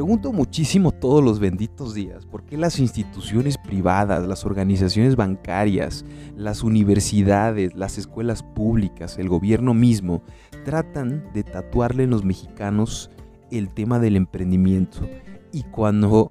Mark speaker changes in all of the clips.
Speaker 1: pregunto muchísimo todos los benditos días, ¿por qué las instituciones privadas, las organizaciones bancarias, las universidades, las escuelas públicas, el gobierno mismo, tratan de tatuarle en los mexicanos el tema del emprendimiento? Y cuando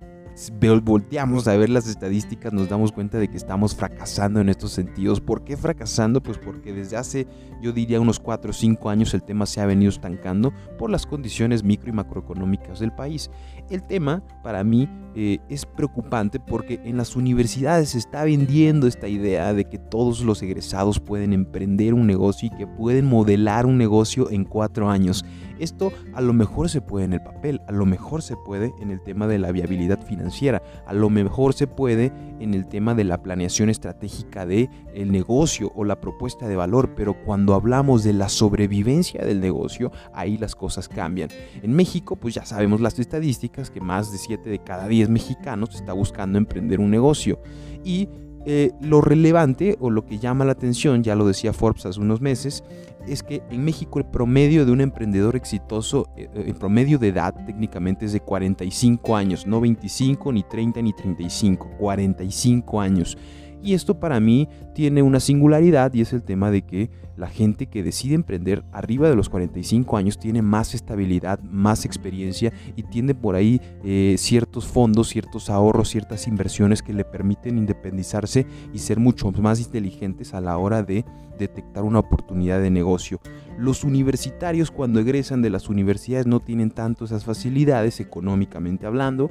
Speaker 1: volteamos a ver las estadísticas nos damos cuenta de que estamos fracasando en estos sentidos. ¿Por qué fracasando? Pues porque desde hace, yo diría, unos 4 o 5 años el tema se ha venido estancando por las condiciones micro y macroeconómicas del país. El tema, para mí, eh, es preocupante porque en las universidades se está vendiendo esta idea de que todos los egresados pueden emprender un negocio y que pueden modelar un negocio en cuatro años. Esto a lo mejor se puede en el papel, a lo mejor se puede en el tema de la viabilidad financiera, a lo mejor se puede en el tema de la planeación estratégica de el negocio o la propuesta de valor, pero cuando hablamos de la sobrevivencia del negocio, ahí las cosas cambian. En México, pues ya sabemos las estadísticas que más de 7 de cada 10 mexicanos está buscando emprender un negocio y eh, lo relevante o lo que llama la atención, ya lo decía Forbes hace unos meses, es que en México el promedio de un emprendedor exitoso, el eh, promedio de edad técnicamente es de 45 años, no 25, ni 30, ni 35, 45 años. Y esto para mí tiene una singularidad y es el tema de que la gente que decide emprender arriba de los 45 años tiene más estabilidad, más experiencia y tiene por ahí eh, ciertos fondos, ciertos ahorros, ciertas inversiones que le permiten independizarse y ser mucho más inteligentes a la hora de detectar una oportunidad de negocio. Los universitarios cuando egresan de las universidades no tienen tanto esas facilidades económicamente hablando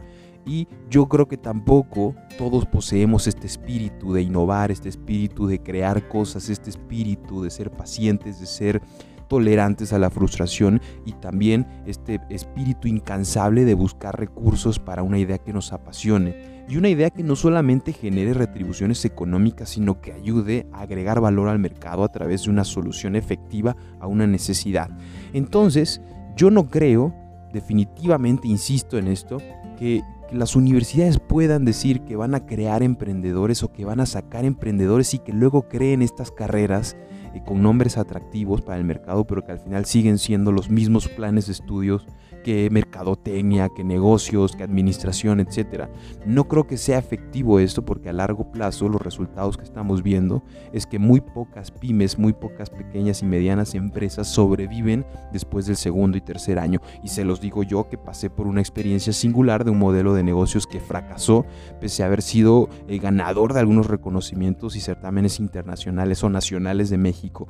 Speaker 1: y yo creo que tampoco todos poseemos este espíritu de innovar, este espíritu de crear cosas, este espíritu de ser pacientes, de ser tolerantes a la frustración y también este espíritu incansable de buscar recursos para una idea que nos apasione. Y una idea que no solamente genere retribuciones económicas, sino que ayude a agregar valor al mercado a través de una solución efectiva a una necesidad. Entonces, yo no creo, definitivamente insisto en esto, que, que las universidades puedan decir que van a crear emprendedores o que van a sacar emprendedores y que luego creen estas carreras eh, con nombres atractivos para el mercado, pero que al final siguen siendo los mismos planes de estudios que mercadotecnia, que negocios, que administración, etcétera. No creo que sea efectivo esto porque a largo plazo los resultados que estamos viendo es que muy pocas pymes, muy pocas pequeñas y medianas empresas sobreviven después del segundo y tercer año. Y se los digo yo que pasé por una experiencia singular de un modelo de negocios que fracasó pese a haber sido el ganador de algunos reconocimientos y certámenes internacionales o nacionales de México.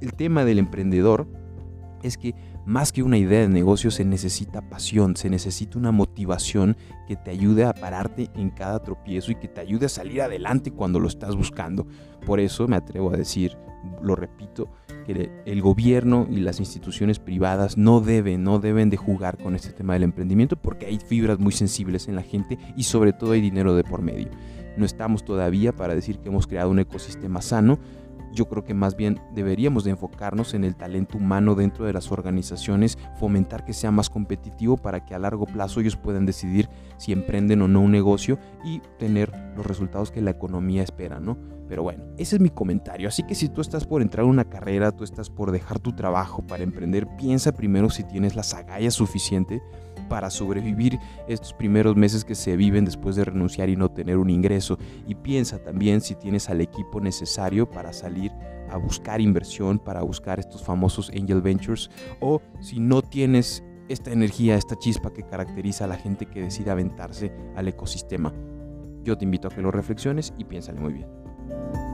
Speaker 1: El tema del emprendedor es que más que una idea de negocio se necesita pasión, se necesita una motivación que te ayude a pararte en cada tropiezo y que te ayude a salir adelante cuando lo estás buscando. Por eso me atrevo a decir, lo repito, que el gobierno y las instituciones privadas no deben, no deben de jugar con este tema del emprendimiento porque hay fibras muy sensibles en la gente y sobre todo hay dinero de por medio. No estamos todavía para decir que hemos creado un ecosistema sano, yo creo que más bien deberíamos de enfocarnos en el talento humano dentro de las organizaciones, fomentar que sea más competitivo para que a largo plazo ellos puedan decidir si emprenden o no un negocio y tener los resultados que la economía espera, ¿no? Pero bueno, ese es mi comentario. Así que si tú estás por entrar a una carrera, tú estás por dejar tu trabajo para emprender, piensa primero si tienes la agallas suficiente para sobrevivir estos primeros meses que se viven después de renunciar y no tener un ingreso. Y piensa también si tienes al equipo necesario para salir a buscar inversión, para buscar estos famosos angel ventures, o si no tienes esta energía, esta chispa que caracteriza a la gente que decide aventarse al ecosistema. Yo te invito a que lo reflexiones y piénsale muy bien.